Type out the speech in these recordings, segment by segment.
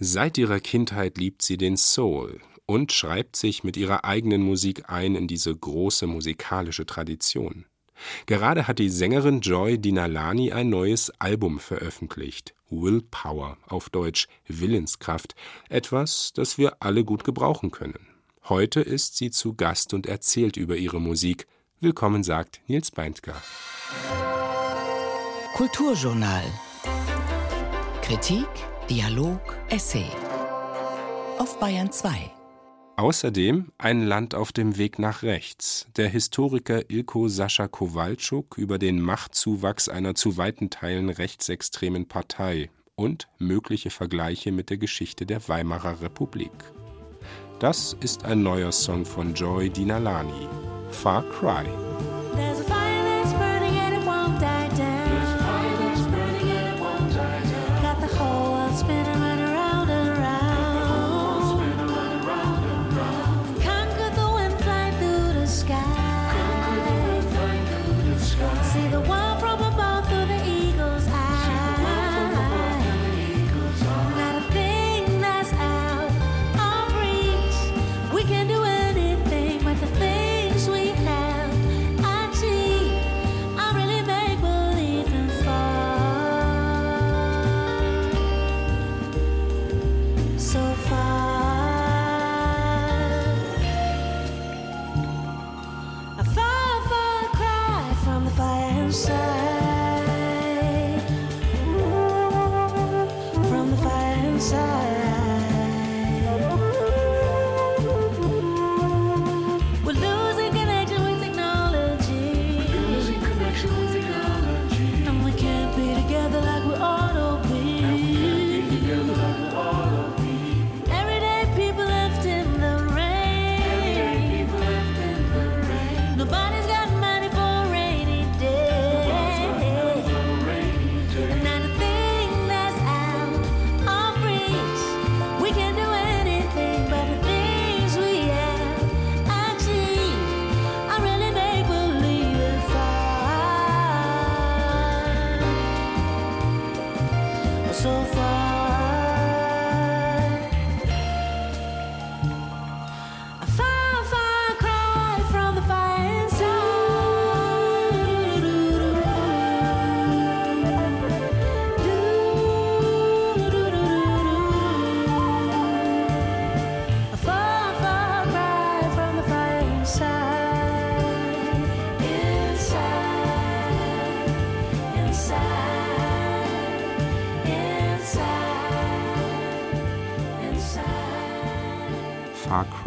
Seit ihrer Kindheit liebt sie den Soul und schreibt sich mit ihrer eigenen Musik ein in diese große musikalische Tradition. Gerade hat die Sängerin Joy Dinalani ein neues Album veröffentlicht, Willpower, auf Deutsch Willenskraft, etwas, das wir alle gut gebrauchen können. Heute ist sie zu Gast und erzählt über ihre Musik. Willkommen sagt Nils Beindker. Kulturjournal. Kritik, Dialog, Essay. Auf Bayern 2. Außerdem Ein Land auf dem Weg nach rechts. Der Historiker Ilko Sascha Kowalczuk über den Machtzuwachs einer zu weiten Teilen rechtsextremen Partei und mögliche Vergleiche mit der Geschichte der Weimarer Republik. Das ist ein neuer Song von Joy Dinalani. Far Cry.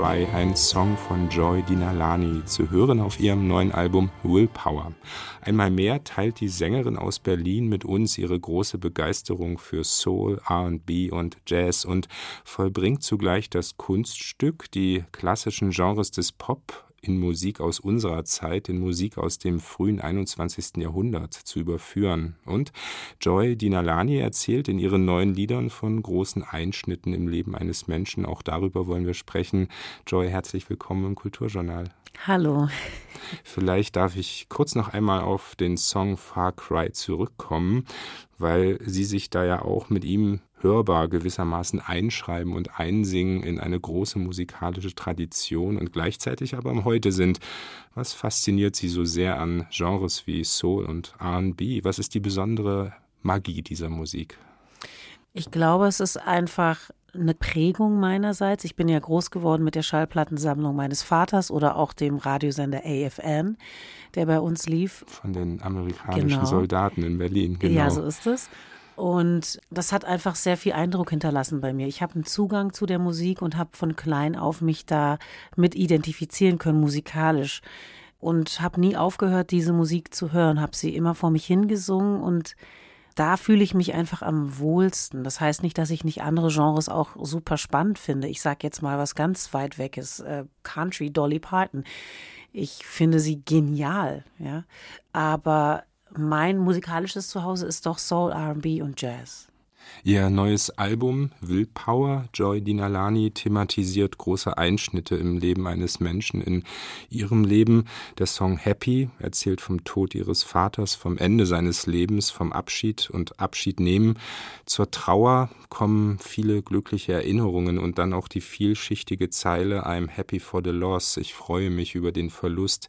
Cry, ein Song von Joy Dinalani, zu hören auf ihrem neuen Album Willpower. Einmal mehr teilt die Sängerin aus Berlin mit uns ihre große Begeisterung für Soul, RB und Jazz und vollbringt zugleich das Kunststück, die klassischen Genres des Pop in Musik aus unserer Zeit, in Musik aus dem frühen 21. Jahrhundert zu überführen. Und Joy Dinalani erzählt in ihren neuen Liedern von großen Einschnitten im Leben eines Menschen. Auch darüber wollen wir sprechen. Joy, herzlich willkommen im Kulturjournal. Hallo. Vielleicht darf ich kurz noch einmal auf den Song Far Cry zurückkommen, weil Sie sich da ja auch mit ihm hörbar gewissermaßen einschreiben und einsingen in eine große musikalische Tradition und gleichzeitig aber am Heute sind. Was fasziniert Sie so sehr an Genres wie Soul und RB? Was ist die besondere Magie dieser Musik? Ich glaube, es ist einfach eine Prägung meinerseits. Ich bin ja groß geworden mit der Schallplattensammlung meines Vaters oder auch dem Radiosender AFN, der bei uns lief. Von den amerikanischen genau. Soldaten in Berlin, genau. Ja, so ist es. Und das hat einfach sehr viel Eindruck hinterlassen bei mir. Ich habe einen Zugang zu der Musik und habe von klein auf mich da mit identifizieren können, musikalisch. Und habe nie aufgehört, diese Musik zu hören, habe sie immer vor mich hingesungen und da fühle ich mich einfach am wohlsten. Das heißt nicht, dass ich nicht andere Genres auch super spannend finde. Ich sage jetzt mal was ganz weit weg ist, äh, Country, Dolly Parton. Ich finde sie genial, ja. Aber mein musikalisches Zuhause ist doch Soul, RB und Jazz. Ihr neues Album Willpower, Joy Dinalani, thematisiert große Einschnitte im Leben eines Menschen in ihrem Leben. Der Song Happy erzählt vom Tod ihres Vaters, vom Ende seines Lebens, vom Abschied und Abschied nehmen. Zur Trauer kommen viele glückliche Erinnerungen und dann auch die vielschichtige Zeile I'm happy for the loss. Ich freue mich über den Verlust.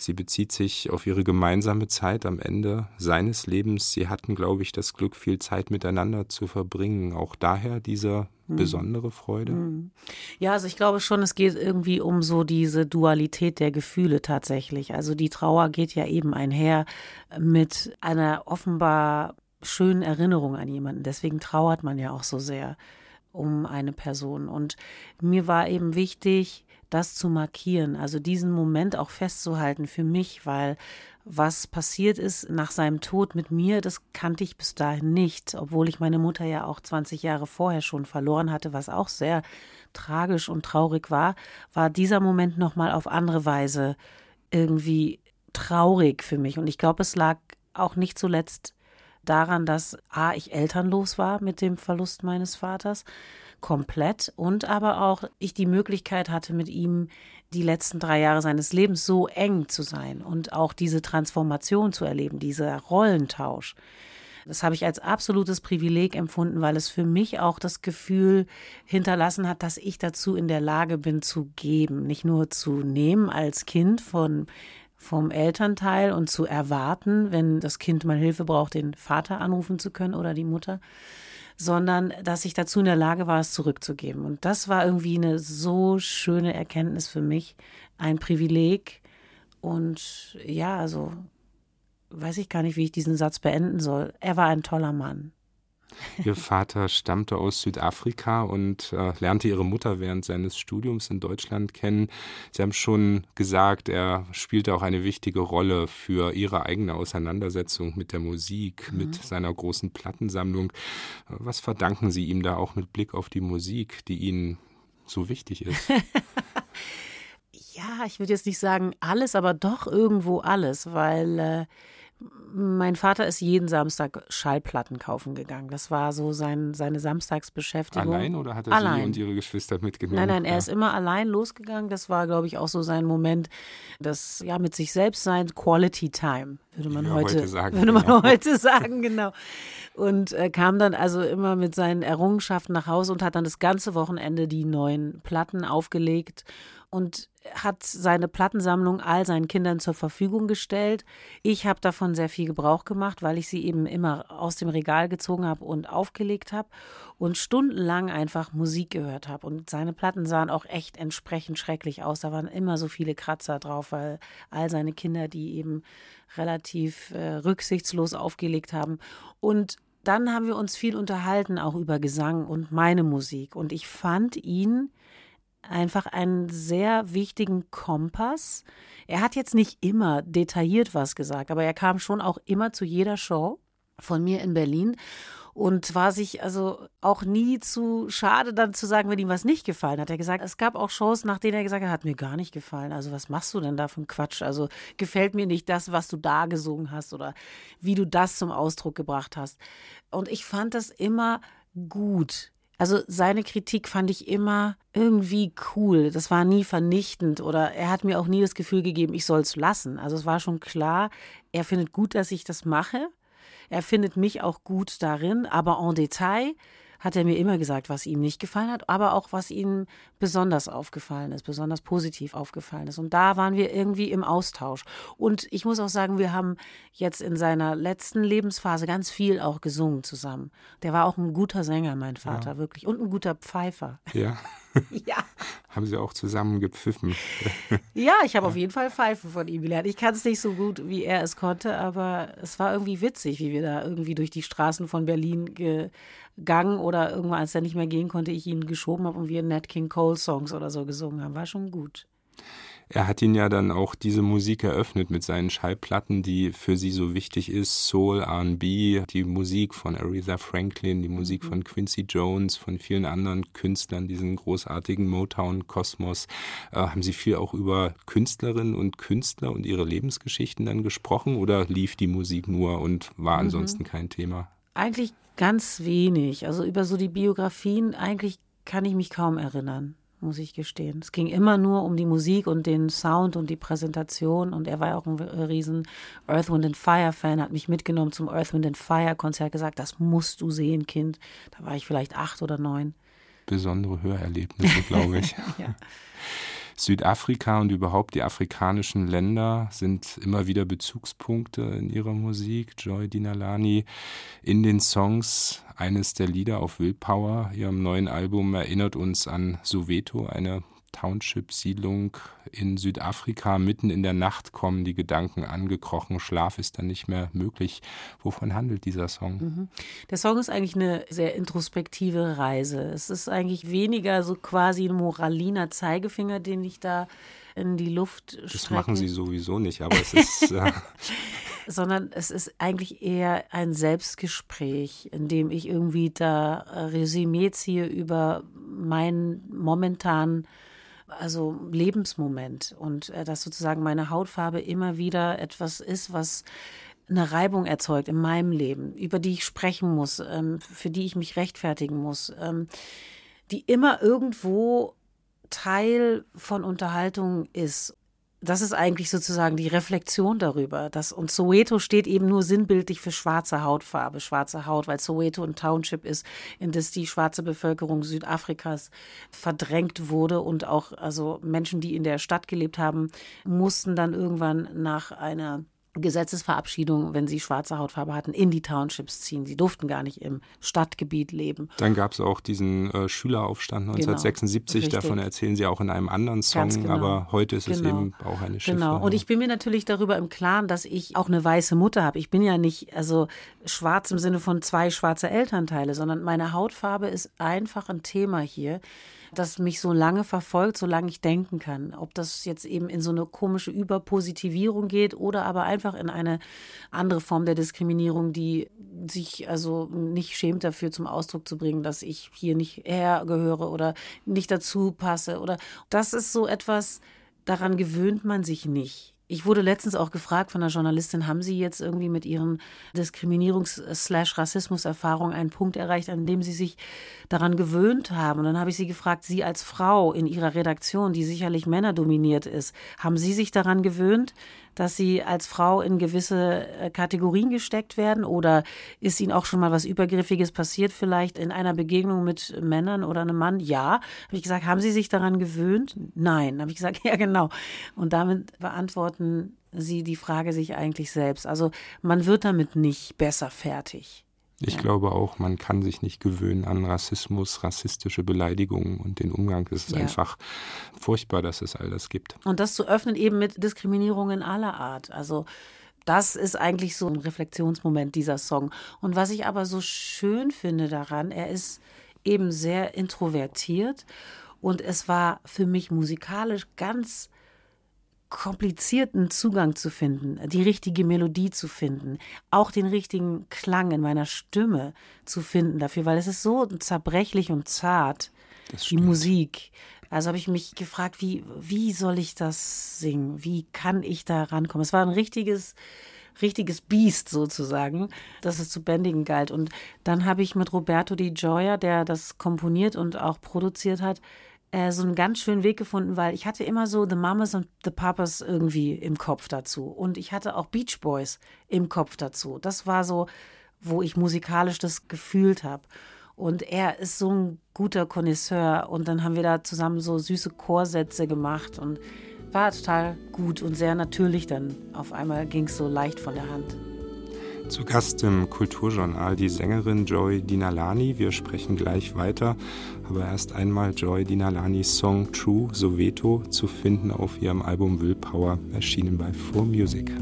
Sie bezieht sich auf ihre gemeinsame Zeit am Ende seines Lebens. Sie hatten, glaube ich, das Glück, viel Zeit miteinander zu verbringen. Auch daher diese hm. besondere Freude? Hm. Ja, also ich glaube schon, es geht irgendwie um so diese Dualität der Gefühle tatsächlich. Also die Trauer geht ja eben einher mit einer offenbar schönen Erinnerung an jemanden. Deswegen trauert man ja auch so sehr um eine Person. Und mir war eben wichtig, das zu markieren, also diesen Moment auch festzuhalten für mich, weil was passiert ist nach seinem Tod mit mir, das kannte ich bis dahin nicht, obwohl ich meine Mutter ja auch 20 Jahre vorher schon verloren hatte, was auch sehr tragisch und traurig war, war dieser Moment nochmal auf andere Weise irgendwie traurig für mich. Und ich glaube, es lag auch nicht zuletzt daran, dass A, ich elternlos war mit dem Verlust meines Vaters komplett und aber auch ich die Möglichkeit hatte, mit ihm die letzten drei Jahre seines Lebens so eng zu sein und auch diese Transformation zu erleben, dieser Rollentausch. Das habe ich als absolutes Privileg empfunden, weil es für mich auch das Gefühl hinterlassen hat, dass ich dazu in der Lage bin zu geben, nicht nur zu nehmen als Kind von vom Elternteil und zu erwarten, wenn das Kind mal Hilfe braucht, den Vater anrufen zu können oder die Mutter, sondern dass ich dazu in der Lage war, es zurückzugeben. Und das war irgendwie eine so schöne Erkenntnis für mich, ein Privileg. Und ja, also weiß ich gar nicht, wie ich diesen Satz beenden soll. Er war ein toller Mann. Ihr Vater stammte aus Südafrika und äh, lernte ihre Mutter während seines Studiums in Deutschland kennen. Sie haben schon gesagt, er spielte auch eine wichtige Rolle für ihre eigene Auseinandersetzung mit der Musik, mhm. mit seiner großen Plattensammlung. Was verdanken Sie ihm da auch mit Blick auf die Musik, die Ihnen so wichtig ist? ja, ich würde jetzt nicht sagen alles, aber doch irgendwo alles, weil äh, mein Vater ist jeden Samstag Schallplatten kaufen gegangen. Das war so sein, seine Samstagsbeschäftigung. Allein oder hat er allein. Sie und Ihre Geschwister mitgenommen? Nein, nein, er ja. ist immer allein losgegangen. Das war, glaube ich, auch so sein Moment, das ja mit sich selbst sein, Quality Time, würde man ja, heute, heute, sagen. Würde man genau. heute sagen, genau. Und äh, kam dann also immer mit seinen Errungenschaften nach Hause und hat dann das ganze Wochenende die neuen Platten aufgelegt und hat seine Plattensammlung all seinen Kindern zur Verfügung gestellt. Ich habe davon sehr viel Gebrauch gemacht, weil ich sie eben immer aus dem Regal gezogen habe und aufgelegt habe und stundenlang einfach Musik gehört habe. Und seine Platten sahen auch echt entsprechend schrecklich aus. Da waren immer so viele Kratzer drauf, weil all seine Kinder die eben relativ äh, rücksichtslos aufgelegt haben. Und dann haben wir uns viel unterhalten, auch über Gesang und meine Musik. Und ich fand ihn einfach einen sehr wichtigen Kompass. Er hat jetzt nicht immer detailliert was gesagt, aber er kam schon auch immer zu jeder Show von mir in Berlin und war sich also auch nie zu schade, dann zu sagen, wenn ihm was nicht gefallen hat. Er gesagt, es gab auch Shows, nach denen er gesagt hat, hat mir gar nicht gefallen. Also was machst du denn da für Quatsch? Also gefällt mir nicht das, was du da gesungen hast oder wie du das zum Ausdruck gebracht hast. Und ich fand das immer gut. Also seine Kritik fand ich immer irgendwie cool. Das war nie vernichtend oder er hat mir auch nie das Gefühl gegeben, ich soll es lassen. Also es war schon klar, er findet gut, dass ich das mache. Er findet mich auch gut darin, aber en Detail hat er mir immer gesagt, was ihm nicht gefallen hat, aber auch was ihm besonders aufgefallen ist, besonders positiv aufgefallen ist. Und da waren wir irgendwie im Austausch. Und ich muss auch sagen, wir haben jetzt in seiner letzten Lebensphase ganz viel auch gesungen zusammen. Der war auch ein guter Sänger, mein Vater, ja. wirklich. Und ein guter Pfeifer. Ja. ja. Haben Sie auch zusammen gepfiffen? ja, ich habe ja. auf jeden Fall Pfeifen von ihm gelernt. Ich kann es nicht so gut, wie er es konnte, aber es war irgendwie witzig, wie wir da irgendwie durch die Straßen von Berlin gegangen oder irgendwann, als er nicht mehr gehen konnte, ich ihn geschoben habe und wir Nat King Cole Songs oder so gesungen haben. War schon gut. Er hat ihn ja dann auch diese Musik eröffnet mit seinen Schallplatten, die für sie so wichtig ist. Soul, R&B, die Musik von Aretha Franklin, die Musik mhm. von Quincy Jones, von vielen anderen Künstlern, diesen großartigen Motown-Kosmos. Äh, haben Sie viel auch über Künstlerinnen und Künstler und ihre Lebensgeschichten dann gesprochen oder lief die Musik nur und war mhm. ansonsten mhm. kein Thema? Eigentlich Ganz wenig. Also über so die Biografien eigentlich kann ich mich kaum erinnern, muss ich gestehen. Es ging immer nur um die Musik und den Sound und die Präsentation. Und er war ja auch ein riesen Earth, Wind and Fire Fan, hat mich mitgenommen zum Earth, Wind and Fire Konzert, gesagt, das musst du sehen, Kind. Da war ich vielleicht acht oder neun. Besondere Hörerlebnisse, glaube ich. ja. Südafrika und überhaupt die afrikanischen Länder sind immer wieder Bezugspunkte in ihrer Musik. Joy Dinalani in den Songs eines der Lieder auf Willpower, ihrem neuen Album, erinnert uns an Soweto, eine Township-Siedlung in Südafrika. Mitten in der Nacht kommen die Gedanken angekrochen. Schlaf ist dann nicht mehr möglich. Wovon handelt dieser Song? Mhm. Der Song ist eigentlich eine sehr introspektive Reise. Es ist eigentlich weniger so quasi ein moraliner Zeigefinger, den ich da in die Luft strecke. Das machen sie sowieso nicht, aber es ist. Äh sondern es ist eigentlich eher ein Selbstgespräch, in dem ich irgendwie da Resümee ziehe über meinen momentanen also Lebensmoment und äh, dass sozusagen meine Hautfarbe immer wieder etwas ist, was eine Reibung erzeugt in meinem Leben, über die ich sprechen muss, ähm, für die ich mich rechtfertigen muss, ähm, die immer irgendwo Teil von Unterhaltung ist das ist eigentlich sozusagen die Reflexion darüber. Dass, und Soweto steht eben nur sinnbildlich für schwarze Hautfarbe, schwarze Haut, weil Soweto ein Township ist, in das die schwarze Bevölkerung Südafrikas verdrängt wurde und auch also Menschen, die in der Stadt gelebt haben, mussten dann irgendwann nach einer Gesetzesverabschiedung, wenn sie schwarze Hautfarbe hatten, in die Townships ziehen. Sie durften gar nicht im Stadtgebiet leben. Dann gab es auch diesen äh, Schüleraufstand 1976, genau, davon erzählen Sie auch in einem anderen Song, genau. aber heute ist genau. es eben auch eine Schiffbahn. Genau, und ich bin mir natürlich darüber im Klaren, dass ich auch eine weiße Mutter habe. Ich bin ja nicht also schwarz im Sinne von zwei schwarze Elternteile, sondern meine Hautfarbe ist einfach ein Thema hier das mich so lange verfolgt, solange ich denken kann. Ob das jetzt eben in so eine komische Überpositivierung geht oder aber einfach in eine andere Form der Diskriminierung, die sich also nicht schämt dafür zum Ausdruck zu bringen, dass ich hier nicht hergehöre oder nicht dazu passe oder das ist so etwas, daran gewöhnt man sich nicht. Ich wurde letztens auch gefragt von einer Journalistin, haben Sie jetzt irgendwie mit Ihren Diskriminierungs-Rassismus-Erfahrungen einen Punkt erreicht, an dem Sie sich daran gewöhnt haben? Und dann habe ich sie gefragt, Sie als Frau in Ihrer Redaktion, die sicherlich männerdominiert ist, haben Sie sich daran gewöhnt, dass sie als Frau in gewisse äh, Kategorien gesteckt werden? Oder ist ihnen auch schon mal was Übergriffiges passiert, vielleicht in einer Begegnung mit Männern oder einem Mann? Ja. Habe ich gesagt, haben Sie sich daran gewöhnt? Nein. Habe ich gesagt, ja, genau. Und damit beantworten Sie die Frage sich eigentlich selbst. Also man wird damit nicht besser fertig. Ich ja. glaube auch, man kann sich nicht gewöhnen an Rassismus, rassistische Beleidigungen und den Umgang. Es ist ja. einfach furchtbar, dass es all das gibt. Und das zu öffnen eben mit Diskriminierungen aller Art. Also das ist eigentlich so ein Reflexionsmoment dieser Song. Und was ich aber so schön finde daran, er ist eben sehr introvertiert und es war für mich musikalisch ganz komplizierten Zugang zu finden, die richtige Melodie zu finden, auch den richtigen Klang in meiner Stimme zu finden dafür, weil es ist so zerbrechlich und zart, die Musik. Also habe ich mich gefragt, wie, wie soll ich das singen? Wie kann ich da rankommen? Es war ein richtiges, richtiges Biest sozusagen, das es zu bändigen galt. Und dann habe ich mit Roberto Di Gioia, der das komponiert und auch produziert hat, äh, so einen ganz schönen Weg gefunden, weil ich hatte immer so The Mamas und The Papas irgendwie im Kopf dazu. Und ich hatte auch Beach Boys im Kopf dazu. Das war so, wo ich musikalisch das gefühlt habe. Und er ist so ein guter Connoisseur. Und dann haben wir da zusammen so süße Chorsätze gemacht und war total gut und sehr natürlich dann. Auf einmal ging es so leicht von der Hand. Zu Gast im Kulturjournal die Sängerin Joy Dinalani. Wir sprechen gleich weiter, aber erst einmal Joy Dinalanis Song True Soweto zu finden auf ihrem Album Willpower, erschienen bei Four Music.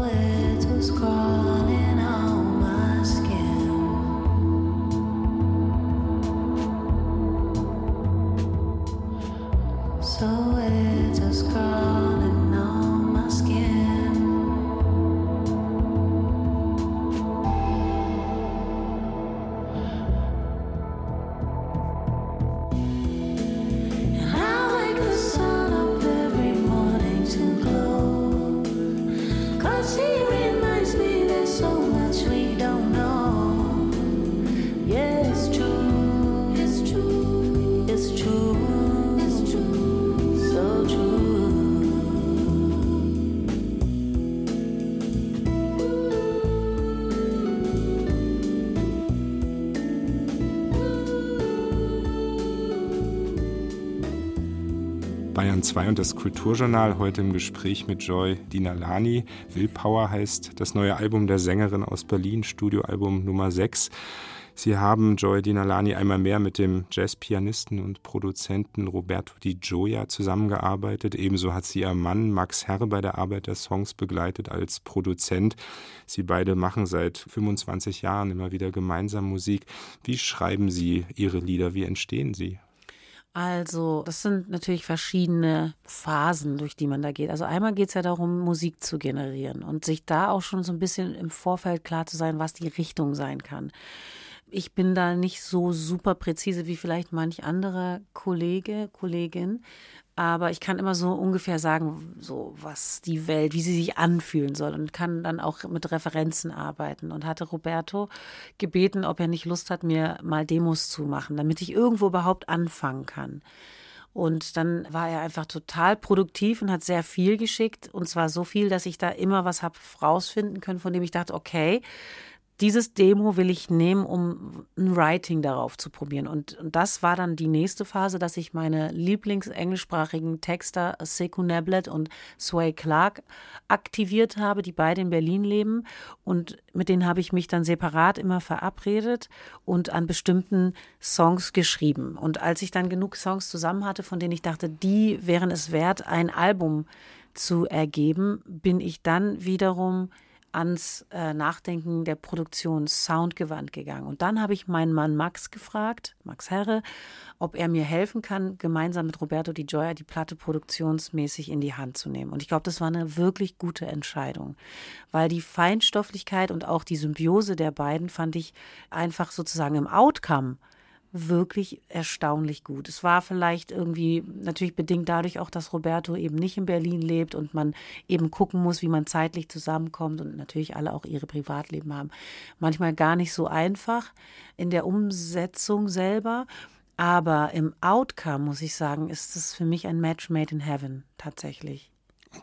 poet who's crawling. Bayern 2 und das Kulturjournal heute im Gespräch mit Joy Dinalani. Willpower heißt das neue Album der Sängerin aus Berlin, Studioalbum Nummer 6. Sie haben Joy Dinalani einmal mehr mit dem Jazzpianisten und Produzenten Roberto Di Gioia zusammengearbeitet. Ebenso hat sie ihr Mann Max Herr bei der Arbeit der Songs begleitet als Produzent. Sie beide machen seit 25 Jahren immer wieder gemeinsam Musik. Wie schreiben Sie Ihre Lieder? Wie entstehen sie? Also, das sind natürlich verschiedene Phasen, durch die man da geht. Also einmal geht es ja darum, Musik zu generieren und sich da auch schon so ein bisschen im Vorfeld klar zu sein, was die Richtung sein kann. Ich bin da nicht so super präzise wie vielleicht manch anderer Kollege, Kollegin, aber ich kann immer so ungefähr sagen, so was die Welt, wie sie sich anfühlen soll und kann dann auch mit Referenzen arbeiten und hatte Roberto gebeten, ob er nicht Lust hat, mir mal Demos zu machen, damit ich irgendwo überhaupt anfangen kann. Und dann war er einfach total produktiv und hat sehr viel geschickt. Und zwar so viel, dass ich da immer was habe rausfinden können, von dem ich dachte, okay, dieses Demo will ich nehmen, um ein Writing darauf zu probieren. Und, und das war dann die nächste Phase, dass ich meine lieblingsenglischsprachigen Texter Sekou Neblet und Sway Clark aktiviert habe, die beide in Berlin leben. Und mit denen habe ich mich dann separat immer verabredet und an bestimmten Songs geschrieben. Und als ich dann genug Songs zusammen hatte, von denen ich dachte, die wären es wert, ein Album zu ergeben, bin ich dann wiederum ans äh, Nachdenken der Produktion soundgewandt gegangen. Und dann habe ich meinen Mann Max gefragt, Max Herre, ob er mir helfen kann, gemeinsam mit Roberto Di Gioia die Platte produktionsmäßig in die Hand zu nehmen. Und ich glaube, das war eine wirklich gute Entscheidung, weil die Feinstofflichkeit und auch die Symbiose der beiden fand ich einfach sozusagen im Outcome wirklich erstaunlich gut. Es war vielleicht irgendwie natürlich bedingt dadurch auch, dass Roberto eben nicht in Berlin lebt und man eben gucken muss, wie man zeitlich zusammenkommt und natürlich alle auch ihre Privatleben haben. Manchmal gar nicht so einfach in der Umsetzung selber. Aber im Outcome, muss ich sagen, ist es für mich ein Match made in heaven tatsächlich.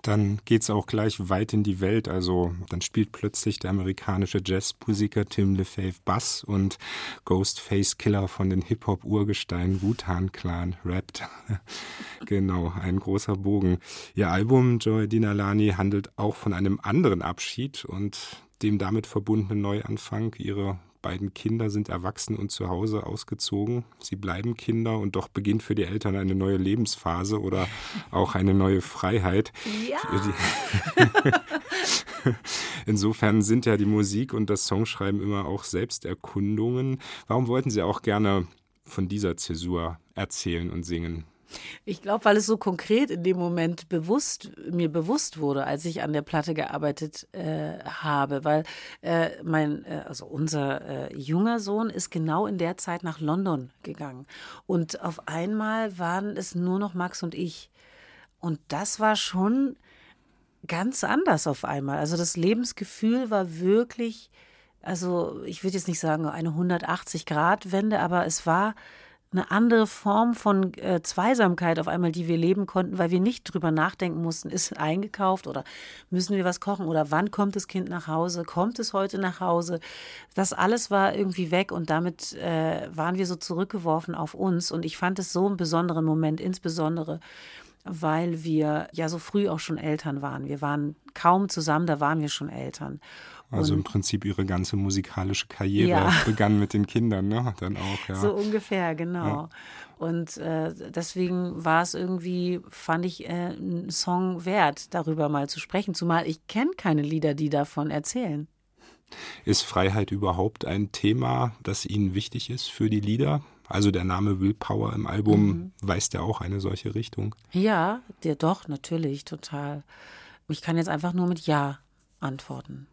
Dann geht es auch gleich weit in die Welt. Also dann spielt plötzlich der amerikanische Jazzmusiker Tim LeFave Bass und Ghostface Killer von den Hip-Hop-Urgesteinen Wutan Clan rappt. genau, ein großer Bogen. Ihr Album Joy Dinalani handelt auch von einem anderen Abschied und dem damit verbundenen Neuanfang. Ihre beiden Kinder sind erwachsen und zu Hause ausgezogen. Sie bleiben Kinder und doch beginnt für die Eltern eine neue Lebensphase oder auch eine neue Freiheit. Ja. Insofern sind ja die Musik und das Songschreiben immer auch Selbsterkundungen. Warum wollten Sie auch gerne von dieser Zäsur erzählen und singen? Ich glaube, weil es so konkret in dem Moment bewusst mir bewusst wurde, als ich an der Platte gearbeitet äh, habe, weil äh, mein äh, also unser äh, junger Sohn ist genau in der Zeit nach London gegangen. Und auf einmal waren es nur noch Max und ich. Und das war schon ganz anders auf einmal. Also das Lebensgefühl war wirklich also ich würde jetzt nicht sagen eine 180 Grad Wende, aber es war eine andere Form von äh, Zweisamkeit auf einmal, die wir leben konnten, weil wir nicht drüber nachdenken mussten, ist eingekauft oder müssen wir was kochen oder wann kommt das Kind nach Hause, kommt es heute nach Hause. Das alles war irgendwie weg und damit äh, waren wir so zurückgeworfen auf uns und ich fand es so einen besonderen Moment, insbesondere weil wir ja so früh auch schon Eltern waren. Wir waren kaum zusammen, da waren wir schon Eltern. Also und, im Prinzip ihre ganze musikalische Karriere ja. begann mit den Kindern, ne? Dann auch, ja. So ungefähr, genau. Ja. Und äh, deswegen war es irgendwie, fand ich, äh, ein Song wert, darüber mal zu sprechen. Zumal ich kenne keine Lieder, die davon erzählen. Ist Freiheit überhaupt ein Thema, das Ihnen wichtig ist für die Lieder? Also der Name Willpower im Album mhm. weist ja auch eine solche Richtung. Ja, der doch, natürlich, total. Ich kann jetzt einfach nur mit Ja antworten.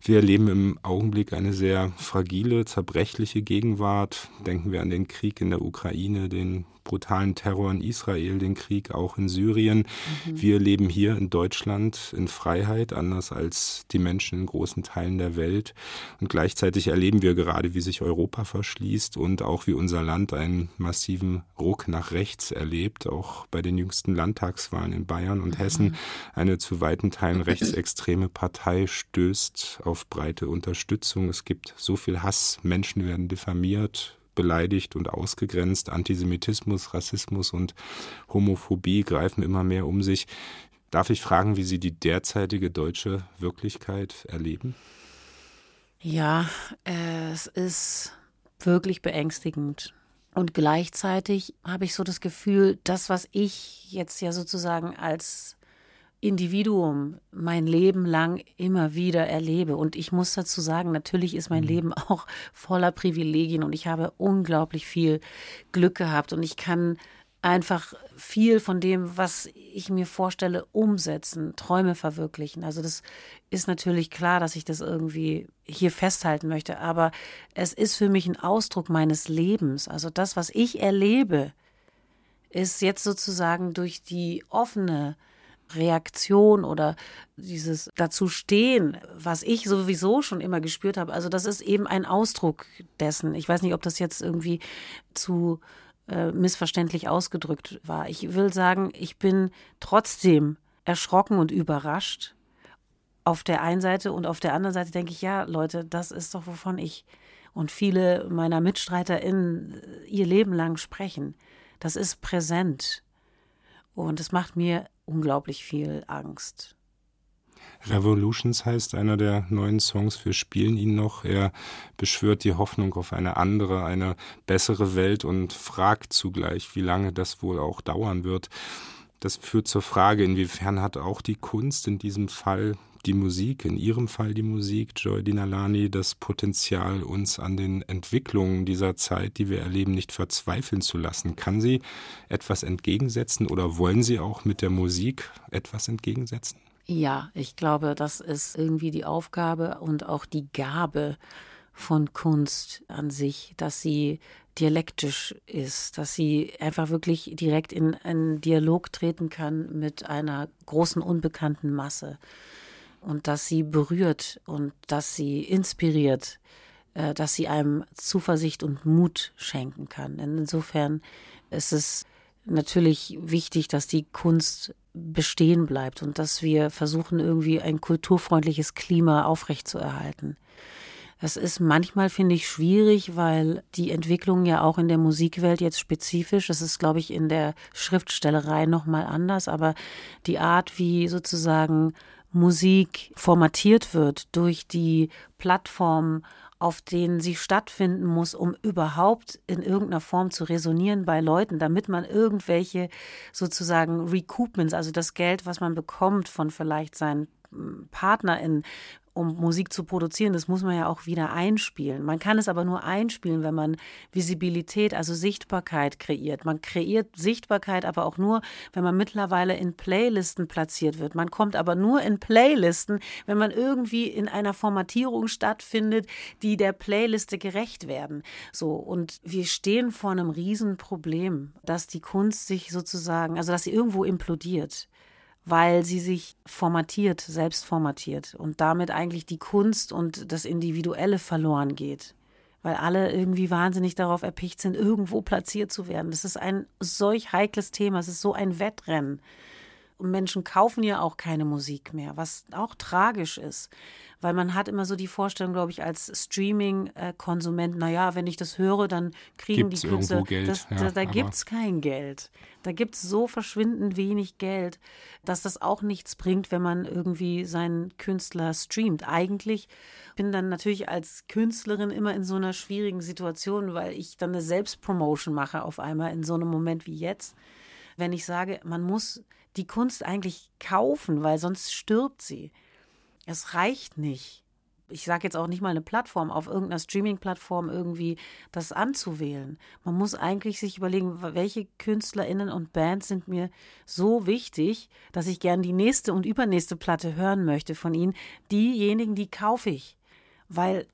Wir erleben im Augenblick eine sehr fragile, zerbrechliche Gegenwart. Denken wir an den Krieg in der Ukraine, den brutalen Terror in Israel, den Krieg auch in Syrien. Mhm. Wir leben hier in Deutschland in Freiheit, anders als die Menschen in großen Teilen der Welt. Und gleichzeitig erleben wir gerade, wie sich Europa verschließt und auch wie unser Land einen massiven Ruck nach rechts erlebt. Auch bei den jüngsten Landtagswahlen in Bayern und mhm. Hessen eine zu weiten Teilen rechtsextreme Partei stößt auf breite Unterstützung. Es gibt so viel Hass, Menschen werden diffamiert, beleidigt und ausgegrenzt. Antisemitismus, Rassismus und Homophobie greifen immer mehr um sich. Darf ich fragen, wie Sie die derzeitige deutsche Wirklichkeit erleben? Ja, es ist wirklich beängstigend. Und gleichzeitig habe ich so das Gefühl, das, was ich jetzt ja sozusagen als Individuum mein Leben lang immer wieder erlebe. Und ich muss dazu sagen, natürlich ist mein mhm. Leben auch voller Privilegien und ich habe unglaublich viel Glück gehabt und ich kann einfach viel von dem, was ich mir vorstelle, umsetzen, Träume verwirklichen. Also das ist natürlich klar, dass ich das irgendwie hier festhalten möchte, aber es ist für mich ein Ausdruck meines Lebens. Also das, was ich erlebe, ist jetzt sozusagen durch die offene Reaktion oder dieses dazu stehen, was ich sowieso schon immer gespürt habe. Also das ist eben ein Ausdruck dessen. Ich weiß nicht, ob das jetzt irgendwie zu äh, missverständlich ausgedrückt war. Ich will sagen, ich bin trotzdem erschrocken und überrascht auf der einen Seite und auf der anderen Seite denke ich, ja, Leute, das ist doch, wovon ich und viele meiner MitstreiterInnen ihr Leben lang sprechen. Das ist präsent. Und es macht mir unglaublich viel Angst. Revolutions heißt einer der neuen Songs. Wir spielen ihn noch. Er beschwört die Hoffnung auf eine andere, eine bessere Welt und fragt zugleich, wie lange das wohl auch dauern wird. Das führt zur Frage, inwiefern hat auch die Kunst in diesem Fall die Musik, in Ihrem Fall die Musik, Joy Dinalani, das Potenzial, uns an den Entwicklungen dieser Zeit, die wir erleben, nicht verzweifeln zu lassen? Kann sie etwas entgegensetzen oder wollen Sie auch mit der Musik etwas entgegensetzen? Ja, ich glaube, das ist irgendwie die Aufgabe und auch die Gabe von Kunst an sich, dass sie dialektisch ist, dass sie einfach wirklich direkt in einen Dialog treten kann mit einer großen unbekannten Masse und dass sie berührt und dass sie inspiriert, äh, dass sie einem Zuversicht und Mut schenken kann. Insofern ist es natürlich wichtig, dass die Kunst bestehen bleibt und dass wir versuchen, irgendwie ein kulturfreundliches Klima aufrechtzuerhalten. Das ist manchmal, finde ich, schwierig, weil die Entwicklung ja auch in der Musikwelt jetzt spezifisch, das ist, glaube ich, in der Schriftstellerei nochmal anders, aber die Art, wie sozusagen Musik formatiert wird durch die Plattformen, auf denen sie stattfinden muss, um überhaupt in irgendeiner Form zu resonieren bei Leuten, damit man irgendwelche sozusagen Recoupments, also das Geld, was man bekommt von vielleicht seinen PartnerInnen um Musik zu produzieren, das muss man ja auch wieder einspielen. Man kann es aber nur einspielen, wenn man Visibilität, also Sichtbarkeit kreiert. Man kreiert Sichtbarkeit aber auch nur, wenn man mittlerweile in Playlisten platziert wird. Man kommt aber nur in Playlisten, wenn man irgendwie in einer Formatierung stattfindet, die der Playliste gerecht werden. So und wir stehen vor einem Riesenproblem, dass die Kunst sich sozusagen, also dass sie irgendwo implodiert weil sie sich formatiert, selbst formatiert und damit eigentlich die Kunst und das Individuelle verloren geht. weil alle irgendwie wahnsinnig darauf erpicht sind, irgendwo platziert zu werden. Das ist ein solch heikles Thema, es ist so ein Wettrennen. Und Menschen kaufen ja auch keine Musik mehr, was auch tragisch ist. Weil man hat immer so die Vorstellung, glaube ich, als Streaming-Konsument, naja, wenn ich das höre, dann kriegen Gibt's die Künstler. Geld, das, ja, da da gibt es kein Geld. Da gibt es so verschwindend wenig Geld, dass das auch nichts bringt, wenn man irgendwie seinen Künstler streamt. Eigentlich bin dann natürlich als Künstlerin immer in so einer schwierigen Situation, weil ich dann eine Selbstpromotion mache auf einmal in so einem Moment wie jetzt. Wenn ich sage, man muss die Kunst eigentlich kaufen, weil sonst stirbt sie. Es reicht nicht. Ich sage jetzt auch nicht mal eine Plattform, auf irgendeiner Streaming-Plattform irgendwie das anzuwählen. Man muss eigentlich sich überlegen, welche KünstlerInnen und Bands sind mir so wichtig, dass ich gern die nächste und übernächste Platte hören möchte von ihnen. Diejenigen, die kaufe ich. Weil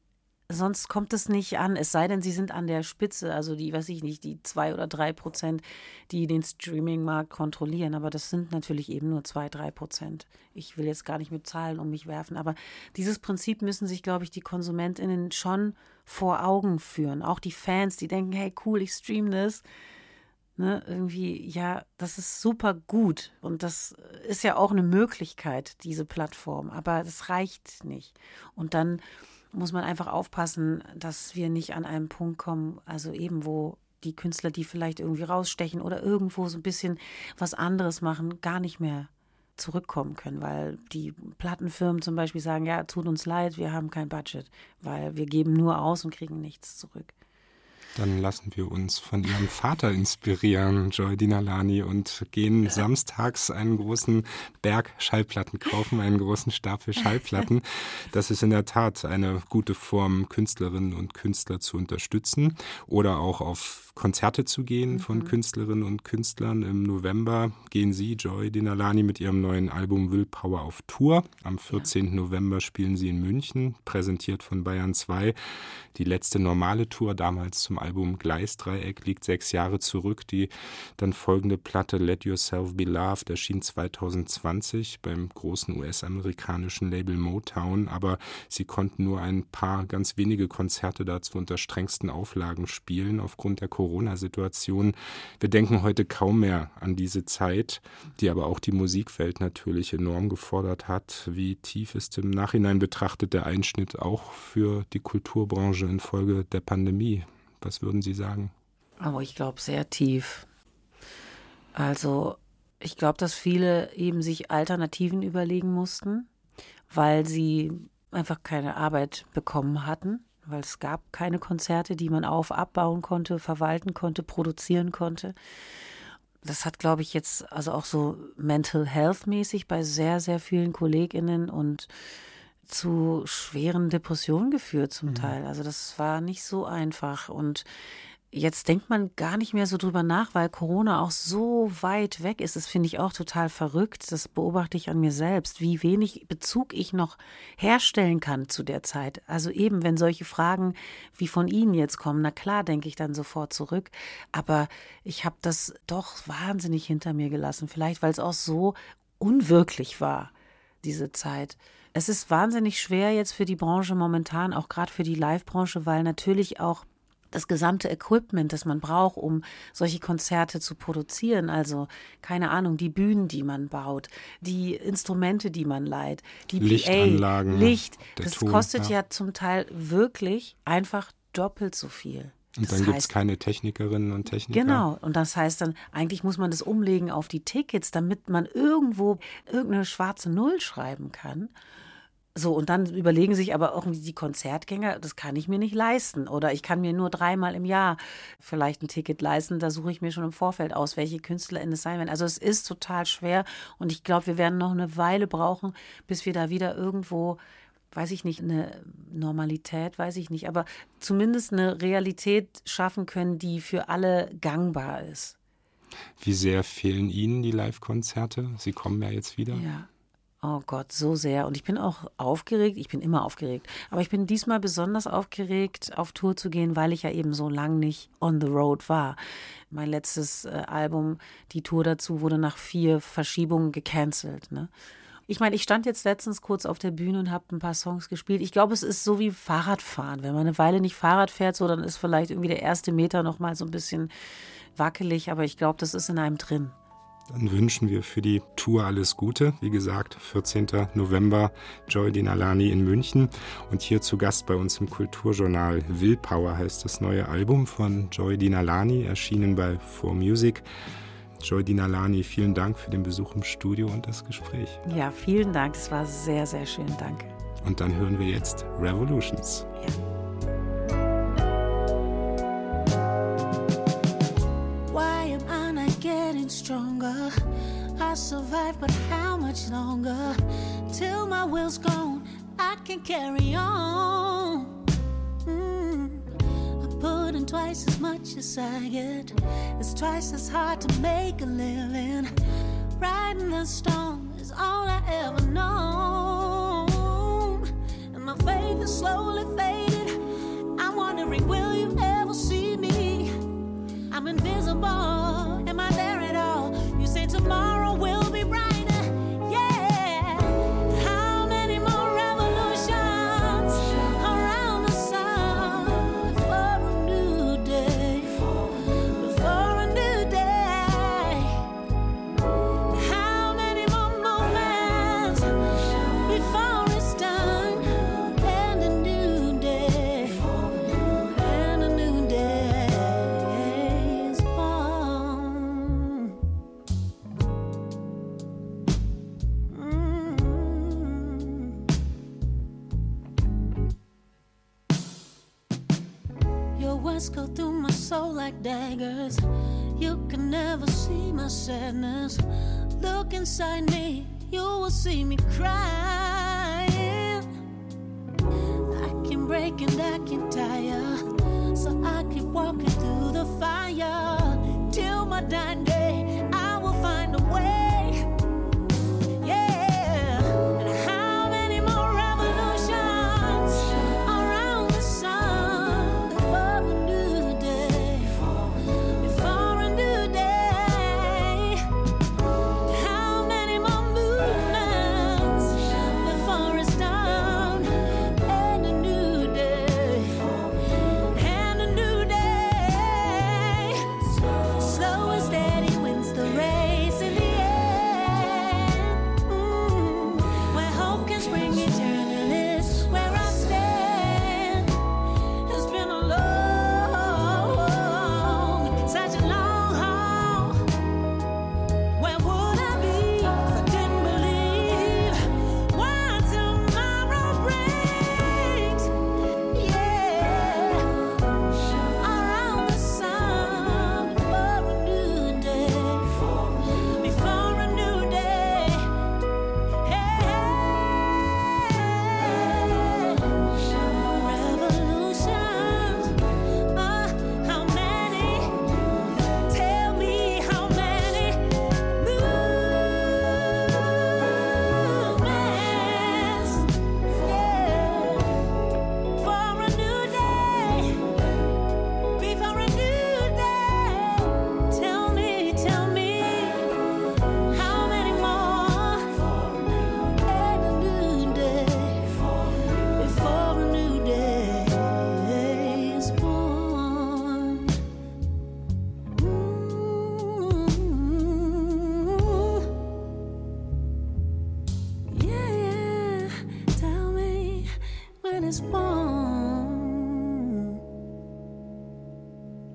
sonst kommt es nicht an, es sei denn, sie sind an der Spitze, also die, weiß ich nicht, die zwei oder drei Prozent, die den Streaming-Markt kontrollieren. Aber das sind natürlich eben nur zwei, drei Prozent. Ich will jetzt gar nicht mit Zahlen um mich werfen, aber dieses Prinzip müssen sich, glaube ich, die KonsumentInnen schon vor Augen führen. Auch die Fans, die denken, hey, cool, ich stream das. Ne, irgendwie, ja, das ist super gut und das ist ja auch eine Möglichkeit, diese Plattform, aber das reicht nicht. Und dann muss man einfach aufpassen, dass wir nicht an einen Punkt kommen, also eben wo die Künstler, die vielleicht irgendwie rausstechen oder irgendwo so ein bisschen was anderes machen, gar nicht mehr zurückkommen können, weil die Plattenfirmen zum Beispiel sagen, ja, tut uns leid, wir haben kein Budget, weil wir geben nur aus und kriegen nichts zurück. Dann lassen wir uns von ihrem Vater inspirieren, Joy Dinalani, und gehen samstags einen großen Berg Schallplatten kaufen, einen großen Stapel Schallplatten. Das ist in der Tat eine gute Form, Künstlerinnen und Künstler zu unterstützen oder auch auf Konzerte zu gehen von Künstlerinnen und Künstlern. Im November gehen Sie, Joy Dinalani, mit ihrem neuen Album Willpower auf Tour. Am 14. November spielen Sie in München, präsentiert von Bayern 2. Die letzte normale Tour, damals zum Album Gleisdreieck, liegt sechs Jahre zurück. Die dann folgende Platte Let Yourself Be Loved erschien 2020 beim großen US-amerikanischen Label Motown, aber sie konnten nur ein paar ganz wenige Konzerte dazu unter strengsten Auflagen spielen aufgrund der Corona-Situation. Wir denken heute kaum mehr an diese Zeit, die aber auch die Musikwelt natürlich enorm gefordert hat. Wie tief ist im Nachhinein betrachtet der Einschnitt auch für die Kulturbranche infolge der Pandemie? Was würden Sie sagen? Aber ich glaube sehr tief. Also ich glaube, dass viele eben sich Alternativen überlegen mussten, weil sie einfach keine Arbeit bekommen hatten, weil es gab keine Konzerte, die man auf, abbauen konnte, verwalten konnte, produzieren konnte. Das hat, glaube ich, jetzt also auch so Mental Health mäßig bei sehr, sehr vielen KollegInnen und zu schweren Depressionen geführt zum Teil. Also das war nicht so einfach. Und jetzt denkt man gar nicht mehr so drüber nach, weil Corona auch so weit weg ist. Das finde ich auch total verrückt. Das beobachte ich an mir selbst, wie wenig Bezug ich noch herstellen kann zu der Zeit. Also eben, wenn solche Fragen wie von Ihnen jetzt kommen, na klar, denke ich dann sofort zurück. Aber ich habe das doch wahnsinnig hinter mir gelassen. Vielleicht, weil es auch so unwirklich war, diese Zeit. Es ist wahnsinnig schwer jetzt für die Branche momentan, auch gerade für die Live-Branche, weil natürlich auch das gesamte Equipment, das man braucht, um solche Konzerte zu produzieren, also keine Ahnung, die Bühnen, die man baut, die Instrumente, die man leiht, die Lichtanlagen, PA, Licht, das Ton, kostet ja. ja. zum Teil wirklich einfach doppelt so viel. Und Das dann gibt es keine Technikerinnen und Techniker. Genau. Und das heißt dann, eigentlich muss man das umlegen auf die Tickets, damit man irgendwo irgendeine schwarze Null schreiben kann. So, und dann überlegen sich aber irgendwie die Konzertgänger, das kann ich mir nicht leisten. Oder ich kann mir nur dreimal im Jahr vielleicht ein Ticket leisten. Da suche ich mir schon im Vorfeld aus, welche KünstlerInnen es sein werden. Also es ist total schwer und ich glaube, wir werden noch eine Weile brauchen, bis wir da wieder irgendwo, weiß ich nicht, eine Normalität, weiß ich nicht, aber zumindest eine Realität schaffen können, die für alle gangbar ist. Wie sehr fehlen Ihnen die Live-Konzerte? Sie kommen ja jetzt wieder. Ja. Oh Gott, so sehr. Und ich bin auch aufgeregt. Ich bin immer aufgeregt. Aber ich bin diesmal besonders aufgeregt, auf Tour zu gehen, weil ich ja eben so lang nicht on the road war. Mein letztes äh, Album, die Tour dazu, wurde nach vier Verschiebungen gecancelt. Ne? Ich meine, ich stand jetzt letztens kurz auf der Bühne und habe ein paar Songs gespielt. Ich glaube, es ist so wie Fahrradfahren. Wenn man eine Weile nicht Fahrrad fährt, so dann ist vielleicht irgendwie der erste Meter noch mal so ein bisschen wackelig, aber ich glaube, das ist in einem drin. Dann wünschen wir für die Tour alles Gute. Wie gesagt, 14. November Joy Dinalani in München und hier zu Gast bei uns im Kulturjournal Willpower heißt das neue Album von Joy Dinalani, erschienen bei 4Music. Joy Dinalani, vielen Dank für den Besuch im Studio und das Gespräch. Ja, vielen Dank. Es war sehr, sehr schön. Danke. Und dann hören wir jetzt Revolutions. Ja. I survive, but how much longer? Till my will's gone, I can carry on. Mm. I put in twice as much as I get. It's twice as hard to make a living. Riding the storm is all I ever known. And my faith is slowly fading. I'm wondering, will you ever see me? I'm invisible my daggers. You can never see my sadness. Look inside me, you will see me crying. I can break and I can tire, so I keep walking through the fire till my dying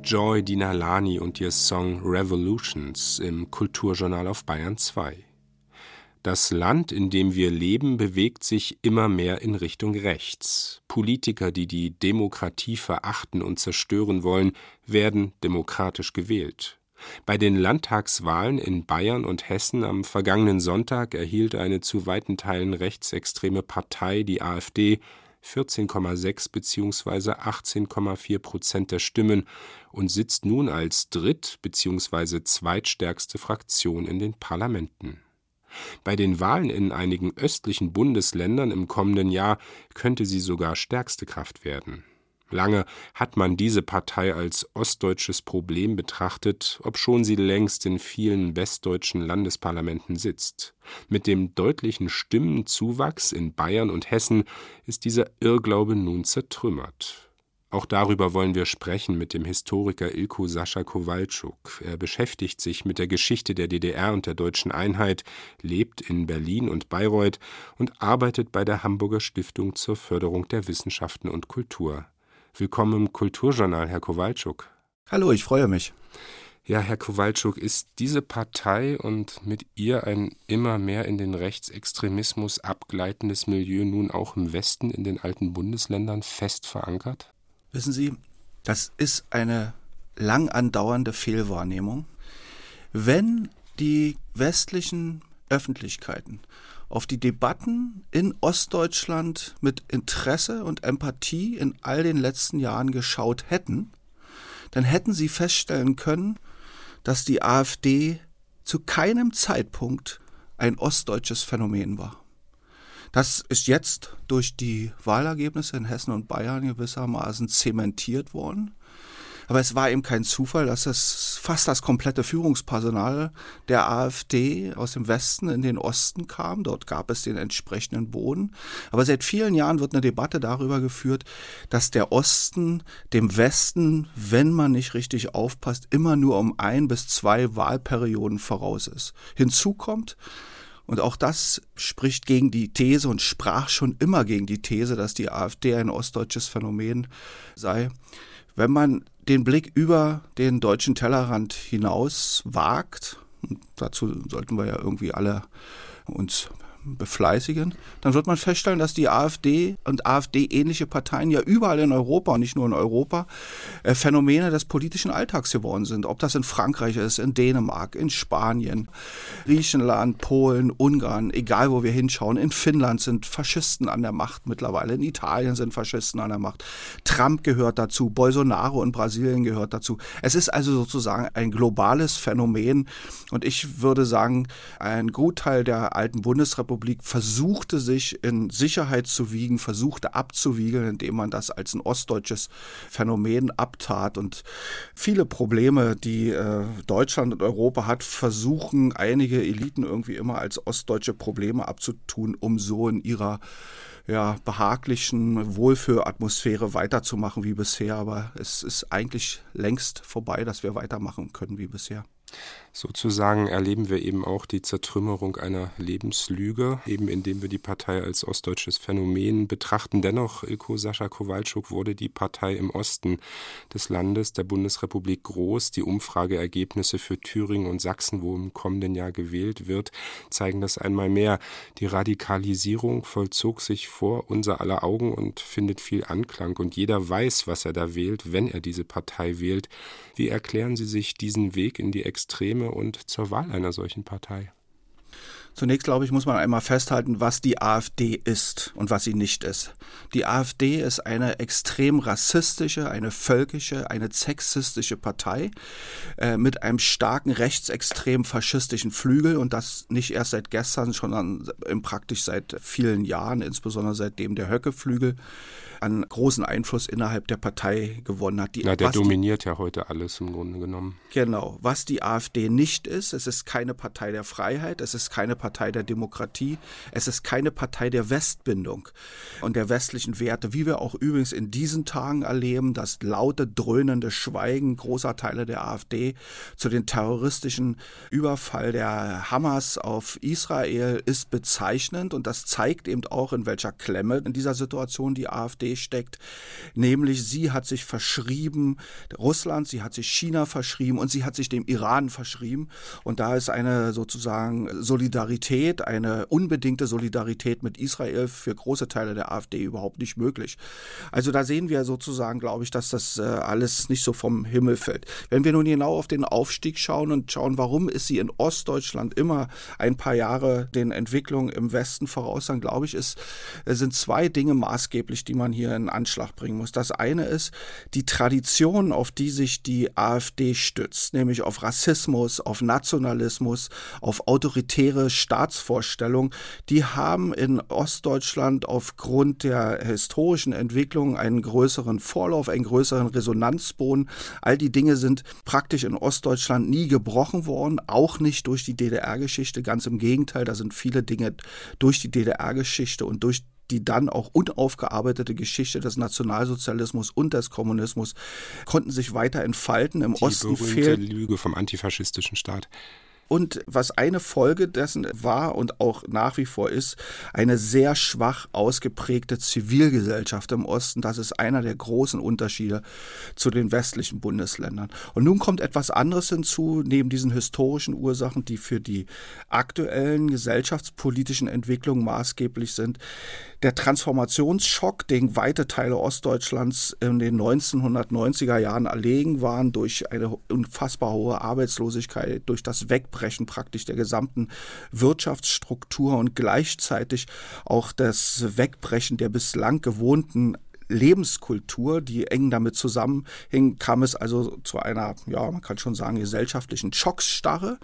Joy Dinalani und ihr Song Revolutions im Kulturjournal auf Bayern 2. Das Land, in dem wir leben, bewegt sich immer mehr in Richtung rechts. Politiker, die die Demokratie verachten und zerstören wollen, werden demokratisch gewählt. Bei den Landtagswahlen in Bayern und Hessen am vergangenen Sonntag erhielt eine zu weiten Teilen rechtsextreme Partei, die AfD, 14,6 bzw. 18,4 Prozent der Stimmen und sitzt nun als dritt- bzw. zweitstärkste Fraktion in den Parlamenten. Bei den Wahlen in einigen östlichen Bundesländern im kommenden Jahr könnte sie sogar stärkste Kraft werden. Lange hat man diese Partei als ostdeutsches Problem betrachtet, obschon sie längst in vielen westdeutschen Landesparlamenten sitzt. Mit dem deutlichen Stimmenzuwachs in Bayern und Hessen ist dieser Irrglaube nun zertrümmert. Auch darüber wollen wir sprechen mit dem Historiker Ilko Sascha Kowalczuk. Er beschäftigt sich mit der Geschichte der DDR und der deutschen Einheit, lebt in Berlin und Bayreuth und arbeitet bei der Hamburger Stiftung zur Förderung der Wissenschaften und Kultur. Willkommen im Kulturjournal, Herr Kowalczuk. Hallo, ich freue mich. Ja, Herr Kowalczuk, ist diese Partei und mit ihr ein immer mehr in den Rechtsextremismus abgleitendes Milieu nun auch im Westen in den alten Bundesländern fest verankert? Wissen Sie, das ist eine lang andauernde Fehlwahrnehmung. Wenn die westlichen Öffentlichkeiten auf die Debatten in Ostdeutschland mit Interesse und Empathie in all den letzten Jahren geschaut hätten, dann hätten sie feststellen können, dass die AfD zu keinem Zeitpunkt ein ostdeutsches Phänomen war. Das ist jetzt durch die Wahlergebnisse in Hessen und Bayern gewissermaßen zementiert worden. Aber es war eben kein Zufall, dass es fast das komplette Führungspersonal der AfD aus dem Westen in den Osten kam. Dort gab es den entsprechenden Boden. Aber seit vielen Jahren wird eine Debatte darüber geführt, dass der Osten dem Westen, wenn man nicht richtig aufpasst, immer nur um ein bis zwei Wahlperioden voraus ist. Hinzu kommt, und auch das spricht gegen die These und sprach schon immer gegen die These, dass die AfD ein ostdeutsches Phänomen sei. Wenn man den Blick über den deutschen Tellerrand hinaus wagt, und dazu sollten wir ja irgendwie alle uns befleißigen, dann wird man feststellen, dass die AfD und AfD-ähnliche Parteien ja überall in Europa und nicht nur in Europa äh, Phänomene des politischen Alltags geworden sind. Ob das in Frankreich ist, in Dänemark, in Spanien, Griechenland, Polen, Ungarn, egal wo wir hinschauen. In Finnland sind Faschisten an der Macht mittlerweile, in Italien sind Faschisten an der Macht. Trump gehört dazu, Bolsonaro in Brasilien gehört dazu. Es ist also sozusagen ein globales Phänomen und ich würde sagen, ein Gutteil der alten Bundesrepublik Bundesrepublik versuchte sich in Sicherheit zu wiegen, versuchte abzuwiegeln, indem man das als ein ostdeutsches Phänomen abtat. Und viele Probleme, die äh, Deutschland und Europa hat, versuchen einige Eliten irgendwie immer als ostdeutsche Probleme abzutun, um so in ihrer ja, behaglichen Wohlfühlatmosphäre weiterzumachen wie bisher. Aber es ist eigentlich längst vorbei, dass wir weitermachen können wie bisher. Sozusagen erleben wir eben auch die Zertrümmerung einer Lebenslüge, eben indem wir die Partei als ostdeutsches Phänomen betrachten. Dennoch, Ilko Sascha Kowalczuk, wurde die Partei im Osten des Landes der Bundesrepublik groß. Die Umfrageergebnisse für Thüringen und Sachsen, wo im kommenden Jahr gewählt wird, zeigen das einmal mehr. Die Radikalisierung vollzog sich vor unser aller Augen und findet viel Anklang. Und jeder weiß, was er da wählt, wenn er diese Partei wählt. Wie erklären Sie sich diesen Weg in die Extreme und zur Wahl einer solchen Partei? Zunächst, glaube ich, muss man einmal festhalten, was die AfD ist und was sie nicht ist. Die AfD ist eine extrem rassistische, eine völkische, eine sexistische Partei äh, mit einem starken rechtsextrem faschistischen Flügel und das nicht erst seit gestern, sondern praktisch seit vielen Jahren, insbesondere seitdem der Höcke-Flügel an großen Einfluss innerhalb der Partei gewonnen hat. Die, Na, der dominiert die, ja heute alles im Grunde genommen. Genau. Was die AfD nicht ist, es ist keine Partei der Freiheit, es ist keine Partei der Demokratie, es ist keine Partei der Westbindung und der westlichen Werte, wie wir auch übrigens in diesen Tagen erleben, das laute, dröhnende Schweigen großer Teile der AfD zu den terroristischen Überfall der Hamas auf Israel ist bezeichnend und das zeigt eben auch, in welcher Klemme in dieser Situation die AfD steckt. Nämlich sie hat sich verschrieben Russland, sie hat sich China verschrieben und sie hat sich dem Iran verschrieben. Und da ist eine sozusagen Solidarität, eine unbedingte Solidarität mit Israel für große Teile der AfD überhaupt nicht möglich. Also da sehen wir sozusagen, glaube ich, dass das äh, alles nicht so vom Himmel fällt. Wenn wir nun genau auf den Aufstieg schauen und schauen, warum ist sie in Ostdeutschland immer ein paar Jahre den Entwicklungen im Westen voraus, dann glaube ich, ist, sind zwei Dinge maßgeblich, die man hier hier in Anschlag bringen muss. Das eine ist die Tradition, auf die sich die AfD stützt, nämlich auf Rassismus, auf Nationalismus, auf autoritäre Staatsvorstellungen, die haben in Ostdeutschland aufgrund der historischen Entwicklung einen größeren Vorlauf, einen größeren Resonanzboden. All die Dinge sind praktisch in Ostdeutschland nie gebrochen worden, auch nicht durch die DDR-Geschichte. Ganz im Gegenteil, da sind viele Dinge durch die DDR-Geschichte und durch die dann auch unaufgearbeitete Geschichte des Nationalsozialismus und des Kommunismus konnten sich weiter entfalten. Im die Osten fehlt Lüge vom antifaschistischen Staat. Und was eine Folge dessen war und auch nach wie vor ist, eine sehr schwach ausgeprägte Zivilgesellschaft im Osten. Das ist einer der großen Unterschiede zu den westlichen Bundesländern. Und nun kommt etwas anderes hinzu, neben diesen historischen Ursachen, die für die aktuellen gesellschaftspolitischen Entwicklungen maßgeblich sind. Der Transformationsschock, den weite Teile Ostdeutschlands in den 1990er Jahren erlegen waren durch eine unfassbar hohe Arbeitslosigkeit, durch das Wegbrechen Aufbrechen praktisch der gesamten Wirtschaftsstruktur und gleichzeitig auch das Wegbrechen der bislang gewohnten Lebenskultur, die eng damit zusammenhing, kam es also zu einer, ja, man kann schon sagen, gesellschaftlichen Schocksstarre.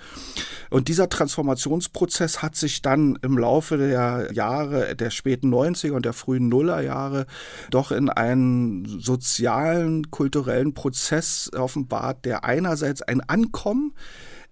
Und dieser Transformationsprozess hat sich dann im Laufe der Jahre, der späten 90er und der frühen Nullerjahre doch in einen sozialen, kulturellen Prozess offenbart, der einerseits ein Ankommen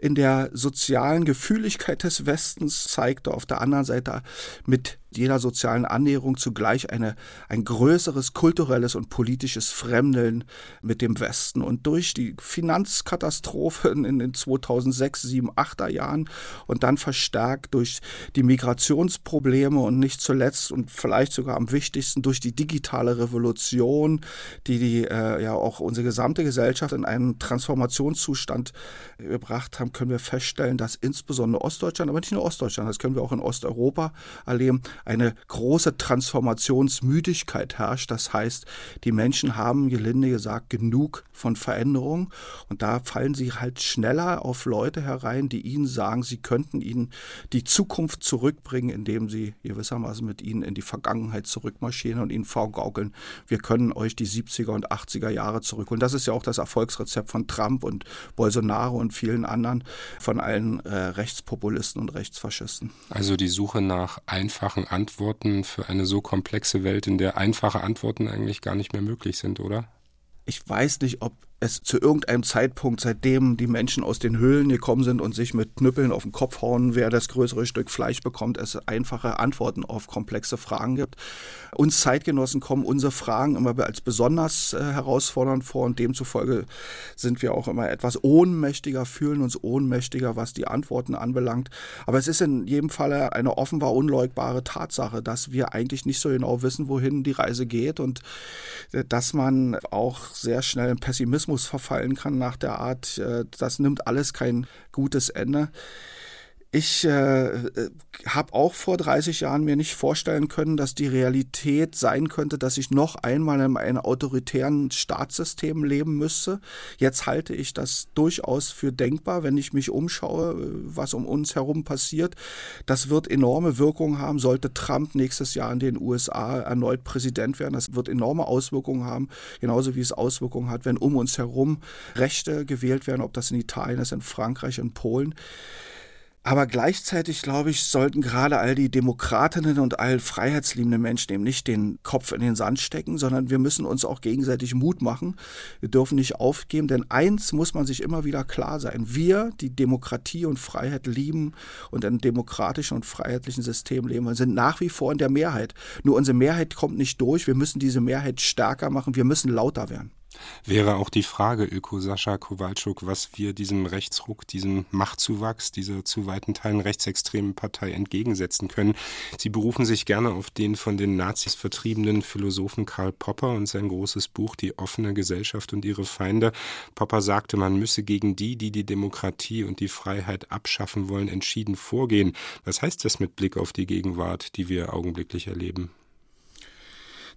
in der sozialen Gefühligkeit des Westens zeigte, auf der anderen Seite mit jeder sozialen Annäherung zugleich eine, ein größeres kulturelles und politisches Fremdeln mit dem Westen. Und durch die Finanzkatastrophe in den 2006, 7, 8er Jahren und dann verstärkt durch die Migrationsprobleme und nicht zuletzt und vielleicht sogar am wichtigsten durch die digitale Revolution, die, die äh, ja auch unsere gesamte Gesellschaft in einen Transformationszustand gebracht haben, können wir feststellen, dass insbesondere Ostdeutschland, aber nicht nur Ostdeutschland, das können wir auch in Osteuropa erleben, eine große Transformationsmüdigkeit herrscht. Das heißt, die Menschen haben, gelinde gesagt, genug von Veränderung und da fallen sie halt schneller auf Leute herein, die ihnen sagen, sie könnten ihnen die Zukunft zurückbringen, indem sie gewissermaßen mit ihnen in die Vergangenheit zurückmarschieren und ihnen vorgaukeln, wir können euch die 70er und 80er Jahre zurückholen. Das ist ja auch das Erfolgsrezept von Trump und Bolsonaro und vielen anderen, von allen äh, Rechtspopulisten und Rechtsfaschisten. Also die Suche nach einfachen Antworten für eine so komplexe Welt, in der einfache Antworten eigentlich gar nicht mehr möglich sind, oder? Ich weiß nicht, ob es zu irgendeinem Zeitpunkt, seitdem die Menschen aus den Höhlen gekommen sind und sich mit Knüppeln auf den Kopf hauen, wer das größere Stück Fleisch bekommt, es einfache Antworten auf komplexe Fragen gibt. Uns Zeitgenossen kommen unsere Fragen immer als besonders äh, herausfordernd vor und demzufolge sind wir auch immer etwas ohnmächtiger, fühlen uns ohnmächtiger, was die Antworten anbelangt. Aber es ist in jedem Falle eine offenbar unleugbare Tatsache, dass wir eigentlich nicht so genau wissen, wohin die Reise geht und äh, dass man auch sehr schnell in Pessimismus Pessimismus verfallen kann nach der Art, äh, das nimmt alles kein gutes Ende. Ich äh, äh habe auch vor 30 Jahren mir nicht vorstellen können, dass die Realität sein könnte, dass ich noch einmal in einem autoritären Staatssystem leben müsste. Jetzt halte ich das durchaus für denkbar, wenn ich mich umschaue, was um uns herum passiert. Das wird enorme Wirkungen haben, sollte Trump nächstes Jahr in den USA erneut Präsident werden. Das wird enorme Auswirkungen haben, genauso wie es Auswirkungen hat, wenn um uns herum Rechte gewählt werden, ob das in Italien ist, in Frankreich, in Polen. Aber gleichzeitig, glaube ich, sollten gerade all die Demokratinnen und all freiheitsliebenden Menschen eben nicht den Kopf in den Sand stecken, sondern wir müssen uns auch gegenseitig Mut machen. Wir dürfen nicht aufgeben, denn eins muss man sich immer wieder klar sein. Wir, die Demokratie und Freiheit lieben und in demokratischen und freiheitlichen System leben, sind nach wie vor in der Mehrheit. Nur unsere Mehrheit kommt nicht durch. Wir müssen diese Mehrheit stärker machen. Wir müssen lauter werden. Wäre auch die Frage, Öko Sascha Kowalczuk, was wir diesem Rechtsruck, diesem Machtzuwachs dieser zu weiten Teilen rechtsextremen Partei entgegensetzen können. Sie berufen sich gerne auf den von den Nazis vertriebenen Philosophen Karl Popper und sein großes Buch Die offene Gesellschaft und ihre Feinde. Popper sagte, man müsse gegen die, die die Demokratie und die Freiheit abschaffen wollen, entschieden vorgehen. Was heißt das mit Blick auf die Gegenwart, die wir augenblicklich erleben?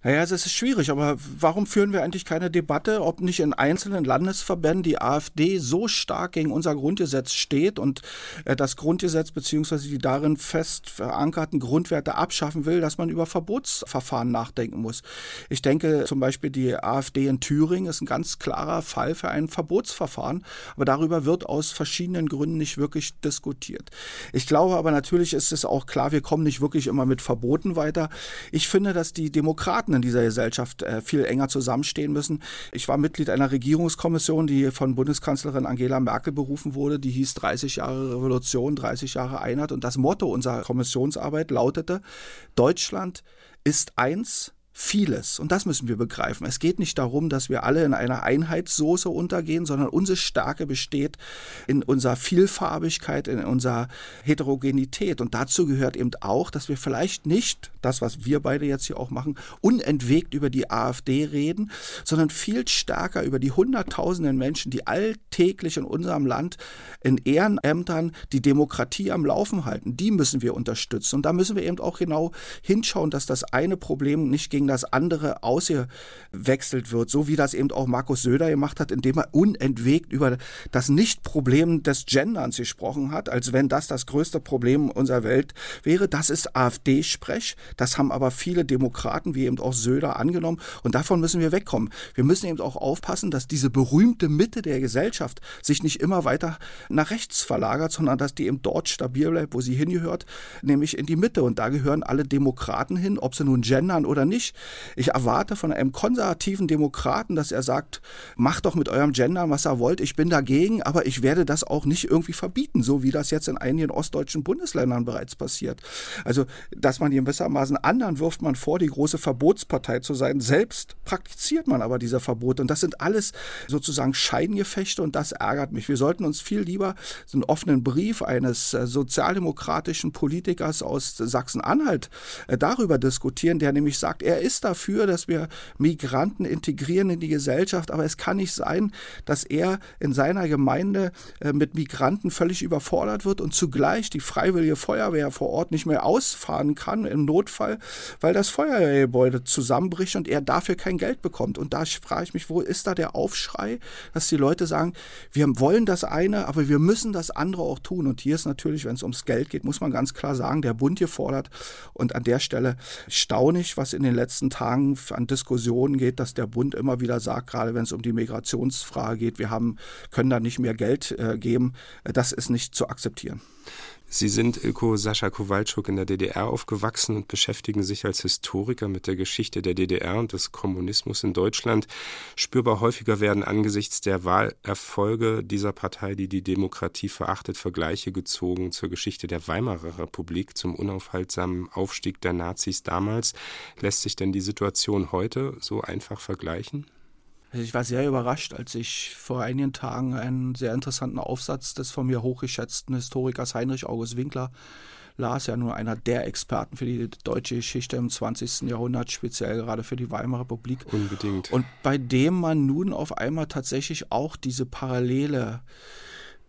Naja, es ist schwierig, aber warum führen wir eigentlich keine Debatte, ob nicht in einzelnen Landesverbänden die AfD so stark gegen unser Grundgesetz steht und äh, das Grundgesetz bzw. die darin fest verankerten Grundwerte abschaffen will, dass man über Verbotsverfahren nachdenken muss. Ich denke zum Beispiel, die AfD in Thüringen ist ein ganz klarer Fall für ein Verbotsverfahren, aber darüber wird aus verschiedenen Gründen nicht wirklich diskutiert. Ich glaube aber natürlich ist es auch klar, wir kommen nicht wirklich immer mit Verboten weiter. Ich finde, dass die Demokraten in dieser Gesellschaft äh, viel enger zusammenstehen müssen. Ich war Mitglied einer Regierungskommission, die von Bundeskanzlerin Angela Merkel berufen wurde. Die hieß 30 Jahre Revolution, 30 Jahre Einheit. Und das Motto unserer Kommissionsarbeit lautete, Deutschland ist eins, vieles. Und das müssen wir begreifen. Es geht nicht darum, dass wir alle in einer Einheitssoße untergehen, sondern unsere Stärke besteht in unserer Vielfarbigkeit, in unserer Heterogenität. Und dazu gehört eben auch, dass wir vielleicht nicht das, was wir beide jetzt hier auch machen, unentwegt über die AfD reden, sondern viel stärker über die Hunderttausenden Menschen, die alltäglich in unserem Land in Ehrenämtern die Demokratie am Laufen halten. Die müssen wir unterstützen. Und da müssen wir eben auch genau hinschauen, dass das eine Problem nicht gegen das andere ausgewechselt wird, so wie das eben auch Markus Söder gemacht hat, indem er unentwegt über das Nicht-Problem des Genderns gesprochen hat, als wenn das das größte Problem unserer Welt wäre. Das ist AfD-Sprech. Das haben aber viele Demokraten, wie eben auch Söder, angenommen. Und davon müssen wir wegkommen. Wir müssen eben auch aufpassen, dass diese berühmte Mitte der Gesellschaft sich nicht immer weiter nach rechts verlagert, sondern dass die eben dort stabil bleibt, wo sie hingehört, nämlich in die Mitte. Und da gehören alle Demokraten hin, ob sie nun gendern oder nicht. Ich erwarte von einem konservativen Demokraten, dass er sagt, macht doch mit eurem Gendern, was ihr wollt. Ich bin dagegen, aber ich werde das auch nicht irgendwie verbieten, so wie das jetzt in einigen ostdeutschen Bundesländern bereits passiert. Also, dass man gewissermaßen anderen wirft man vor, die große Verbotspartei zu sein. Selbst praktiziert man aber diese Verbote. Und das sind alles sozusagen Scheingefechte und das ärgert mich. Wir sollten uns viel lieber so einen offenen Brief eines äh, sozialdemokratischen Politikers aus Sachsen-Anhalt äh, darüber diskutieren, der nämlich sagt, er ist dafür, dass wir Migranten integrieren in die Gesellschaft, aber es kann nicht sein, dass er in seiner Gemeinde äh, mit Migranten völlig überfordert wird und zugleich die freiwillige Feuerwehr vor Ort nicht mehr ausfahren kann im Notfall, weil das Feuerwehrgebäude zusammenbricht und er dafür kein Geld bekommt. Und da frage ich mich, wo ist da der Aufschrei, dass die Leute sagen, wir wollen das eine, aber wir müssen das andere auch tun. Und hier ist natürlich, wenn es ums Geld geht, muss man ganz klar sagen, der Bund hier fordert. Und an der Stelle staune ich, was in den letzten letzten Tagen an Diskussionen geht, dass der Bund immer wieder sagt, gerade wenn es um die Migrationsfrage geht, wir haben, können da nicht mehr Geld äh, geben. Das ist nicht zu akzeptieren. Sie sind Ilko Sascha Kowalczuk in der DDR aufgewachsen und beschäftigen sich als Historiker mit der Geschichte der DDR und des Kommunismus in Deutschland. Spürbar häufiger werden angesichts der Wahlerfolge dieser Partei, die die Demokratie verachtet, Vergleiche gezogen zur Geschichte der Weimarer Republik, zum unaufhaltsamen Aufstieg der Nazis damals. Lässt sich denn die Situation heute so einfach vergleichen? Also ich war sehr überrascht, als ich vor einigen Tagen einen sehr interessanten Aufsatz des von mir hochgeschätzten Historikers Heinrich August Winkler las, ja nur einer der Experten für die deutsche Geschichte im 20. Jahrhundert, speziell gerade für die Weimarer Republik. Unbedingt. Und bei dem man nun auf einmal tatsächlich auch diese Parallele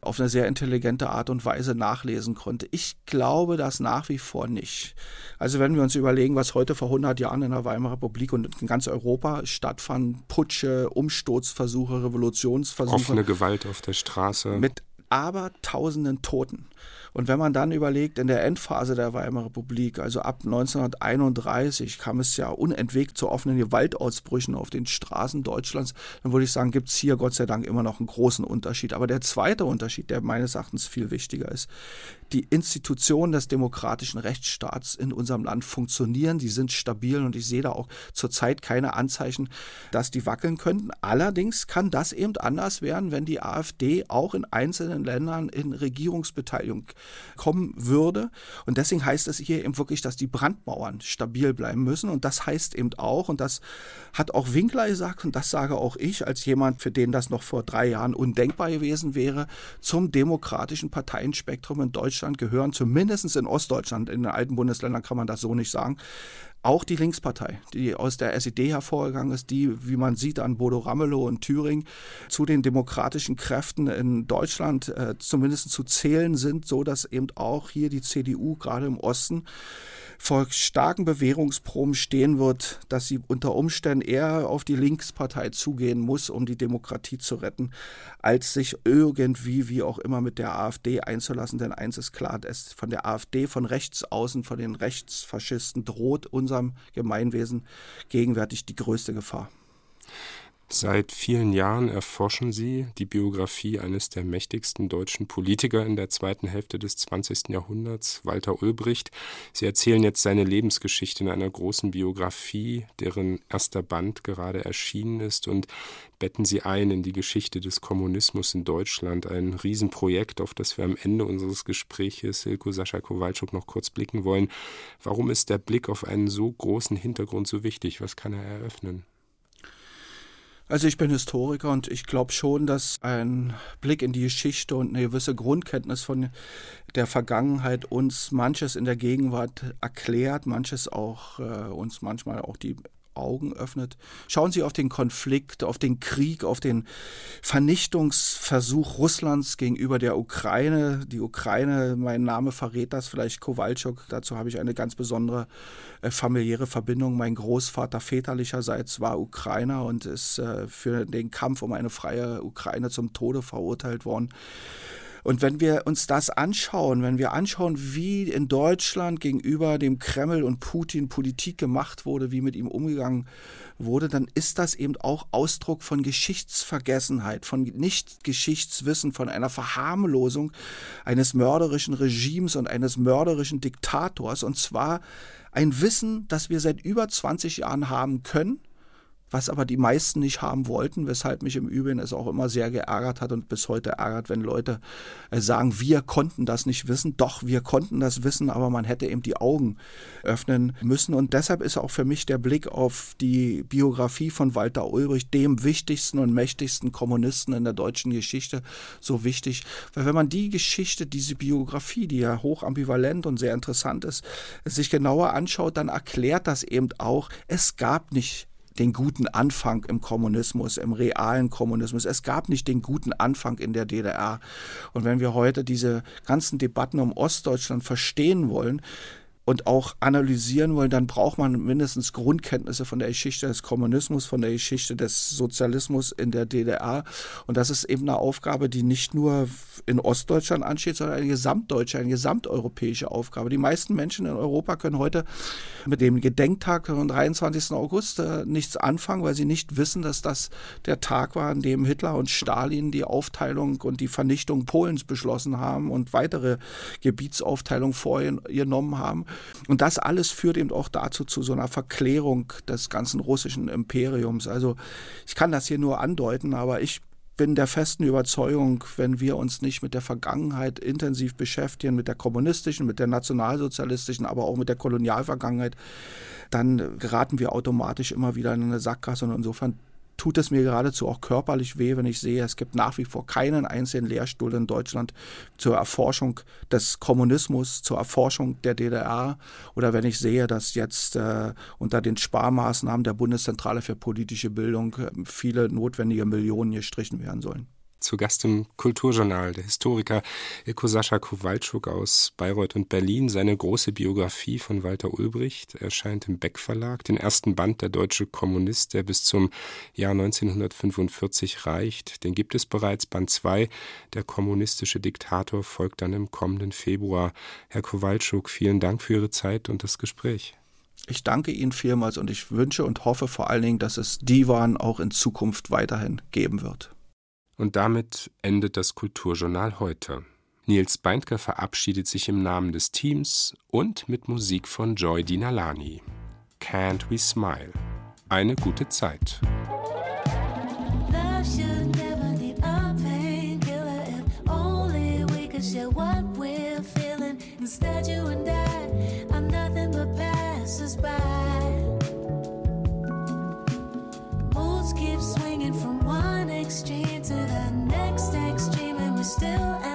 auf eine sehr intelligente Art und Weise nachlesen konnte. Ich glaube das nach wie vor nicht. Also wenn wir uns überlegen, was heute vor 100 Jahren in der Weimarer Republik und in ganz Europa stattfand, Putsche, Umsturzversuche, Revolutionsversuche. Offene Gewalt auf der Straße. Mit abertausenden Toten. Und wenn man dann überlegt, in der Endphase der Weimarer Republik, also ab 1931, kam es ja unentwegt zu offenen Gewaltausbrüchen auf den Straßen Deutschlands, dann würde ich sagen, gibt es hier Gott sei Dank immer noch einen großen Unterschied. Aber der zweite Unterschied, der meines Erachtens viel wichtiger ist, die Institutionen des demokratischen Rechtsstaats in unserem Land funktionieren, die sind stabil und ich sehe da auch zurzeit keine Anzeichen, dass die wackeln könnten. Allerdings kann das eben anders werden, wenn die AfD auch in einzelnen Ländern in Regierungsbeteiligung kommen würde. Und deswegen heißt es hier eben wirklich, dass die Brandmauern stabil bleiben müssen. Und das heißt eben auch, und das hat auch Winkler gesagt, und das sage auch ich als jemand, für den das noch vor drei Jahren undenkbar gewesen wäre, zum demokratischen Parteienspektrum in Deutschland gehören, zumindest in Ostdeutschland, in den alten Bundesländern kann man das so nicht sagen, auch die Linkspartei, die aus der SED hervorgegangen ist, die, wie man sieht an Bodo Ramelow und Thüringen, zu den demokratischen Kräften in Deutschland äh, zumindest zu zählen sind, so dass eben auch hier die CDU gerade im Osten vor starken Bewährungsproben stehen wird, dass sie unter Umständen eher auf die Linkspartei zugehen muss, um die Demokratie zu retten, als sich irgendwie, wie auch immer, mit der AfD einzulassen. Denn eins ist klar, es von der AfD, von rechts außen, von den Rechtsfaschisten droht unserem Gemeinwesen gegenwärtig die größte Gefahr. Seit vielen Jahren erforschen Sie die Biografie eines der mächtigsten deutschen Politiker in der zweiten Hälfte des 20. Jahrhunderts, Walter Ulbricht. Sie erzählen jetzt seine Lebensgeschichte in einer großen Biografie, deren erster Band gerade erschienen ist und betten sie ein in die Geschichte des Kommunismus in Deutschland, ein Riesenprojekt, auf das wir am Ende unseres Gespräches Silko Sascha Kowalczuk noch kurz blicken wollen. Warum ist der Blick auf einen so großen Hintergrund so wichtig? Was kann er eröffnen? Also ich bin Historiker und ich glaube schon, dass ein Blick in die Geschichte und eine gewisse Grundkenntnis von der Vergangenheit uns manches in der Gegenwart erklärt, manches auch äh, uns manchmal auch die Augen öffnet. Schauen Sie auf den Konflikt, auf den Krieg, auf den Vernichtungsversuch Russlands gegenüber der Ukraine. Die Ukraine, mein Name verrät das vielleicht Kowalczuk. Dazu habe ich eine ganz besondere äh, familiäre Verbindung. Mein Großvater väterlicherseits war Ukrainer und ist äh, für den Kampf um eine freie Ukraine zum Tode verurteilt worden. Und wenn wir uns das anschauen, wenn wir anschauen, wie in Deutschland gegenüber dem Kreml und Putin Politik gemacht wurde, wie mit ihm umgegangen wurde, dann ist das eben auch Ausdruck von Geschichtsvergessenheit, von Nicht-Geschichtswissen, von einer Verharmlosung eines mörderischen Regimes und eines mörderischen Diktators. Und zwar ein Wissen, das wir seit über 20 Jahren haben können was aber die meisten nicht haben wollten, weshalb mich im Übrigen es auch immer sehr geärgert hat und bis heute ärgert, wenn Leute äh, sagen, wir konnten das nicht wissen. Doch, wir konnten das wissen, aber man hätte eben die Augen öffnen müssen. Und deshalb ist auch für mich der Blick auf die Biografie von Walter Ulbricht, dem wichtigsten und mächtigsten Kommunisten in der deutschen Geschichte, so wichtig. Weil wenn man die Geschichte, diese Biografie, die ja hoch ambivalent und sehr interessant ist, sich genauer anschaut, dann erklärt das eben auch, es gab nicht den guten Anfang im Kommunismus, im realen Kommunismus. Es gab nicht den guten Anfang in der DDR. Und wenn wir heute diese ganzen Debatten um Ostdeutschland verstehen wollen, und auch analysieren wollen, dann braucht man mindestens Grundkenntnisse von der Geschichte des Kommunismus, von der Geschichte des Sozialismus in der DDR. Und das ist eben eine Aufgabe, die nicht nur in Ostdeutschland ansteht, sondern eine gesamtdeutsche, eine gesamteuropäische Aufgabe. Die meisten Menschen in Europa können heute mit dem Gedenktag vom 23. August äh, nichts anfangen, weil sie nicht wissen, dass das der Tag war, an dem Hitler und Stalin die Aufteilung und die Vernichtung Polens beschlossen haben und weitere Gebietsaufteilungen vorgenommen haben. Und das alles führt eben auch dazu zu so einer Verklärung des ganzen russischen Imperiums. Also ich kann das hier nur andeuten, aber ich bin der festen Überzeugung, wenn wir uns nicht mit der Vergangenheit intensiv beschäftigen, mit der kommunistischen, mit der nationalsozialistischen, aber auch mit der Kolonialvergangenheit, dann geraten wir automatisch immer wieder in eine Sackgasse. Und insofern tut es mir geradezu auch körperlich weh, wenn ich sehe, es gibt nach wie vor keinen einzigen Lehrstuhl in Deutschland zur Erforschung des Kommunismus, zur Erforschung der DDR oder wenn ich sehe, dass jetzt äh, unter den Sparmaßnahmen der Bundeszentrale für politische Bildung äh, viele notwendige Millionen gestrichen werden sollen. Zu Gast im Kulturjournal der Historiker Ilko Sascha Kowalczuk aus Bayreuth und Berlin. Seine große Biografie von Walter Ulbricht erscheint im Beck Verlag, den ersten Band Der deutsche Kommunist, der bis zum Jahr 1945 reicht. Den gibt es bereits. Band 2, Der kommunistische Diktator, folgt dann im kommenden Februar. Herr Kowalczuk, vielen Dank für Ihre Zeit und das Gespräch. Ich danke Ihnen vielmals und ich wünsche und hoffe vor allen Dingen, dass es Divan auch in Zukunft weiterhin geben wird. Und damit endet das Kulturjournal heute. Nils Beindker verabschiedet sich im Namen des Teams und mit Musik von Joy Dinalani. Can't We Smile? Eine gute Zeit. Still